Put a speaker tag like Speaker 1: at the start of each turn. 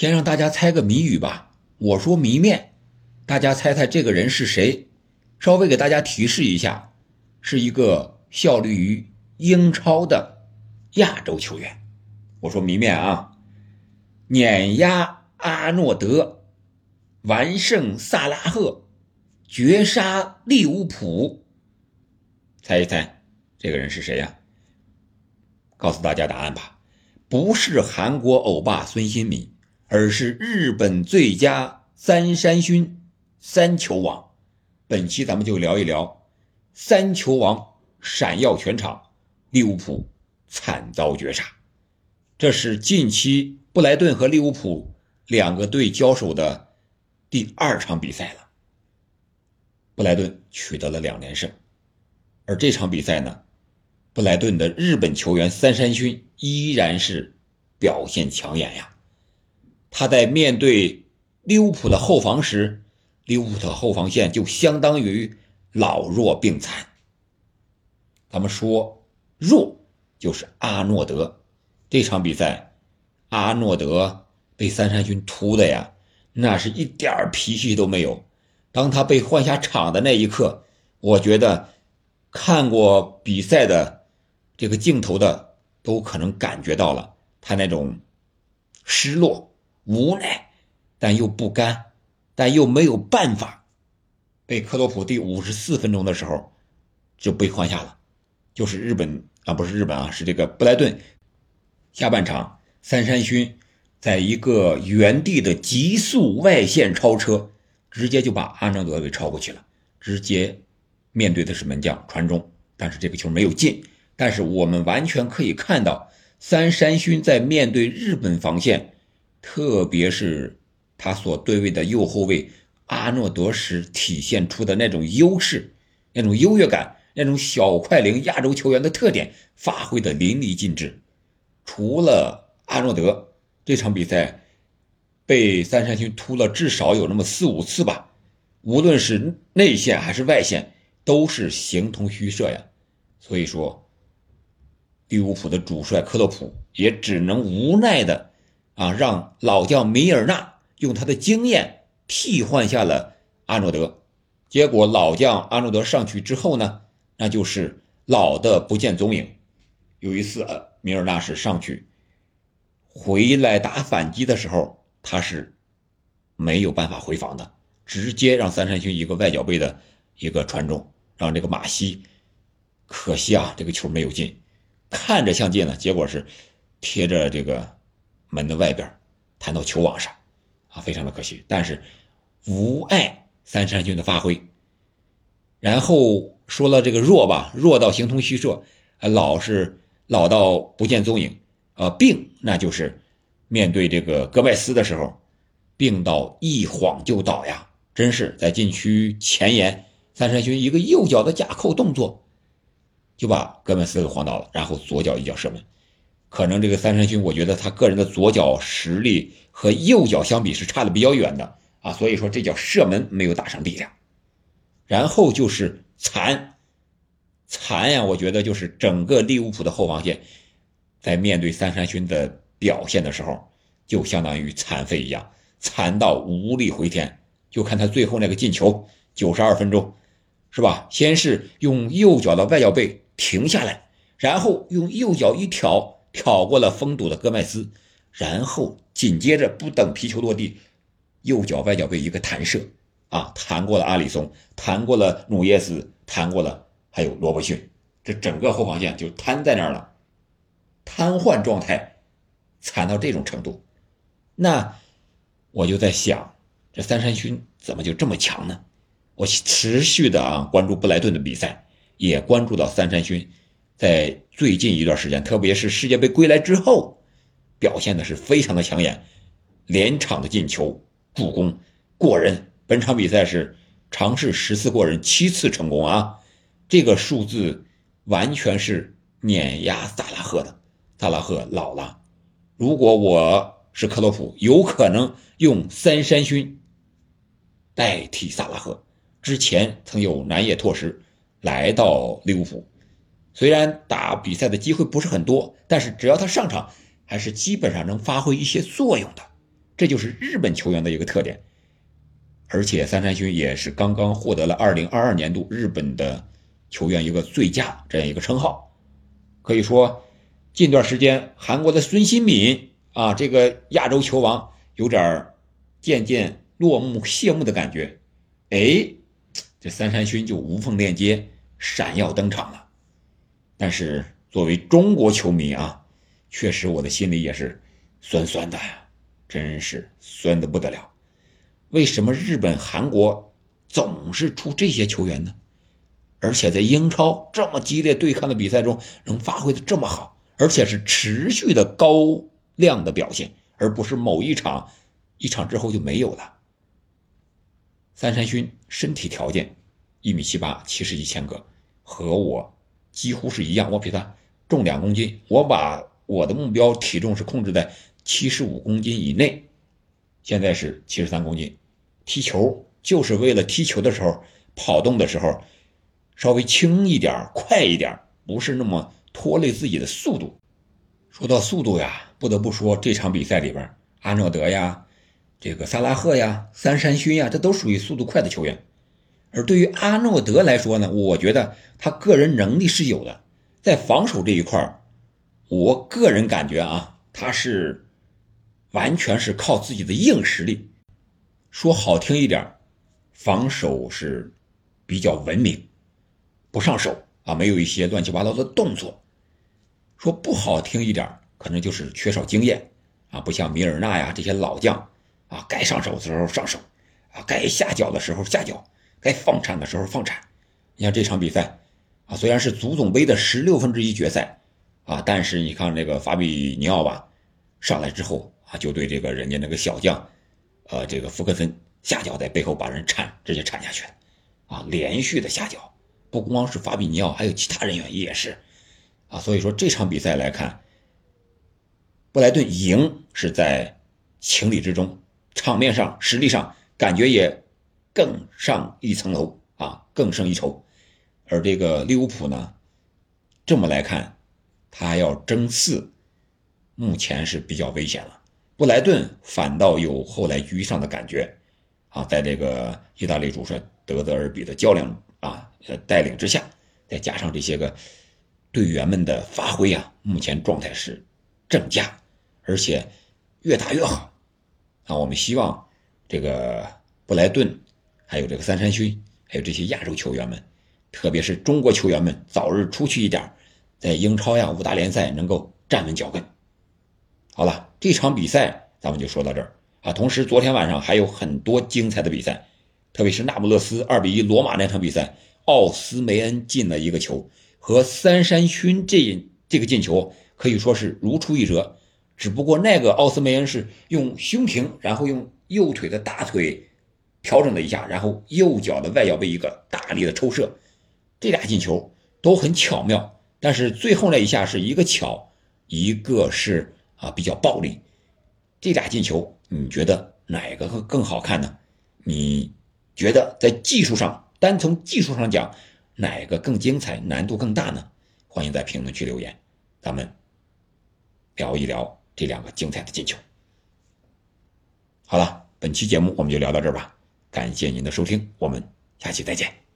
Speaker 1: 先让大家猜个谜语吧。我说谜面，大家猜猜这个人是谁？稍微给大家提示一下，是一个效力于英超的亚洲球员。我说谜面啊，碾压阿诺德，完胜萨拉赫，绝杀利物浦。猜一猜，这个人是谁呀？告诉大家答案吧，不是韩国欧巴孙兴民，而是日本最佳三山勋三球王。本期咱们就聊一聊三球王闪耀全场，利物浦惨遭绝杀。这是近期布莱顿和利物浦两个队交手的第二场比赛了。布莱顿取得了两连胜，而这场比赛呢？布莱顿的日本球员三山勋依然是表现抢眼呀。他在面对利物浦的后防时，利物浦的后防线就相当于老弱病残。咱们说弱就是阿诺德，这场比赛阿诺德被三山勋突的呀，那是一点脾气都没有。当他被换下场的那一刻，我觉得看过比赛的。这个镜头的都可能感觉到了他那种失落、无奈，但又不甘，但又没有办法。被克洛普第五十四分钟的时候就被换下了，就是日本啊，不是日本啊，是这个布莱顿。下半场，三山勋在一个原地的急速外线超车，直接就把阿诺德给超过去了，直接面对的是门将传中，但是这个球没有进。但是我们完全可以看到，三山勋在面对日本防线，特别是他所对位的右后卫阿诺德时体现出的那种优势、那种优越感、那种小快灵亚洲球员的特点，发挥的淋漓尽致。除了阿诺德，这场比赛被三山勋突了至少有那么四五次吧，无论是内线还是外线，都是形同虚设呀。所以说。利物浦的主帅克洛普也只能无奈的，啊，让老将米尔纳用他的经验替换下了阿诺德。结果老将阿诺德上去之后呢，那就是老的不见踪影。有一次，米尔纳是上去回来打反击的时候，他是没有办法回防的，直接让三山勋一个外脚背的一个传中，让这个马西，可惜啊，这个球没有进。看着像进了，结果是贴着这个门的外边，弹到球网上，啊，非常的可惜。但是无碍三山军的发挥。然后说了这个弱吧，弱到形同虚设，啊，老是老到不见踪影，啊，病那就是面对这个戈麦斯的时候，病到一晃就倒呀，真是在禁区前沿，三山军一个右脚的假扣动作。就把戈麦斯给晃倒了，然后左脚一脚射门。可能这个三山勋，我觉得他个人的左脚实力和右脚相比是差的比较远的啊，所以说这脚射门没有打上力量。然后就是残，残呀！我觉得就是整个利物浦的后防线，在面对三山勋的表现的时候，就相当于残废一样，残到无力回天。就看他最后那个进球，九十二分钟，是吧？先是用右脚的外脚背。停下来，然后用右脚一挑，挑过了封堵的戈麦斯，然后紧接着不等皮球落地，右脚外脚背一个弹射，啊，弹过了阿里松，弹过了努耶斯，弹过了还有罗伯逊，这整个后防线就瘫在那儿了，瘫痪状态，惨到这种程度，那我就在想，这三山勋怎么就这么强呢？我持续的啊关注布莱顿的比赛。也关注到三山勋，在最近一段时间，特别是世界杯归来之后，表现的是非常的抢眼，连场的进球助攻过人。本场比赛是尝试十次过人，七次成功啊！这个数字完全是碾压萨拉赫的。萨拉赫老了，如果我是克洛普，有可能用三山勋代替萨拉赫。之前曾有南野拓实。来到利物浦，虽然打比赛的机会不是很多，但是只要他上场，还是基本上能发挥一些作用的。这就是日本球员的一个特点。而且三山勋也是刚刚获得了2022年度日本的球员一个最佳这样一个称号。可以说，近段时间韩国的孙兴敏啊，这个亚洲球王有点渐渐落幕谢幕的感觉。哎，这三山勋就无缝链接，闪耀登场了。但是作为中国球迷啊，确实我的心里也是酸酸的，真是酸的不得了。为什么日本、韩国总是出这些球员呢？而且在英超这么激烈对抗的比赛中，能发挥的这么好，而且是持续的高量的表现，而不是某一场一场之后就没有了。三山勋身体条件一米七八，七十一千克，和我几乎是一样。我比他重两公斤，我把我的目标体重是控制在七十五公斤以内，现在是七十三公斤。踢球就是为了踢球的时候跑动的时候稍微轻一点、快一点，不是那么拖累自己的速度。说到速度呀，不得不说这场比赛里边，阿诺德呀、这个萨拉赫呀、三山勋呀，这都属于速度快的球员。而对于阿诺德来说呢，我觉得他个人能力是有的，在防守这一块我个人感觉啊，他是完全是靠自己的硬实力。说好听一点，防守是比较文明，不上手啊，没有一些乱七八糟的动作。说不好听一点，可能就是缺少经验啊，不像米尔纳呀这些老将啊，该上手的时候上手啊，该下脚的时候下脚，该放铲的时候放铲。你像这场比赛啊，虽然是足总杯的十六分之一决赛啊，但是你看那个法比尼奥吧，上来之后啊，就对这个人家那个小将。呃，这个福克森下脚在背后把人铲，直接铲下去了，啊，连续的下脚，不光是法比尼奥，还有其他人员也是，啊，所以说这场比赛来看，布莱顿赢是在情理之中，场面上、实力上感觉也更上一层楼啊，更胜一筹，而这个利物浦呢，这么来看，他要争四，目前是比较危险了。布莱顿反倒有后来居上的感觉，啊，在这个意大利主帅德泽尔比的较量啊带领之下，再加上这些个队员们的发挥啊，目前状态是正佳，而且越打越好。啊，我们希望这个布莱顿，还有这个三山勋，还有这些亚洲球员们，特别是中国球员们，早日出去一点，在英超呀、五大联赛能够站稳脚跟。好了。这场比赛咱们就说到这儿啊。同时，昨天晚上还有很多精彩的比赛，特别是那不勒斯二比一罗马那场比赛，奥斯梅恩进了一个球，和三山勋这这个进球可以说是如出一辙。只不过那个奥斯梅恩是用胸停，然后用右腿的大腿调整了一下，然后右脚的外脚背一个大力的抽射，这俩进球都很巧妙。但是最后那一下是一个巧，一个是。啊，比较暴力，这俩进球，你觉得哪个会更好看呢？你觉得在技术上，单从技术上讲，哪个更精彩，难度更大呢？欢迎在评论区留言，咱们聊一聊这两个精彩的进球。好了，本期节目我们就聊到这儿吧，感谢您的收听，我们下期再见。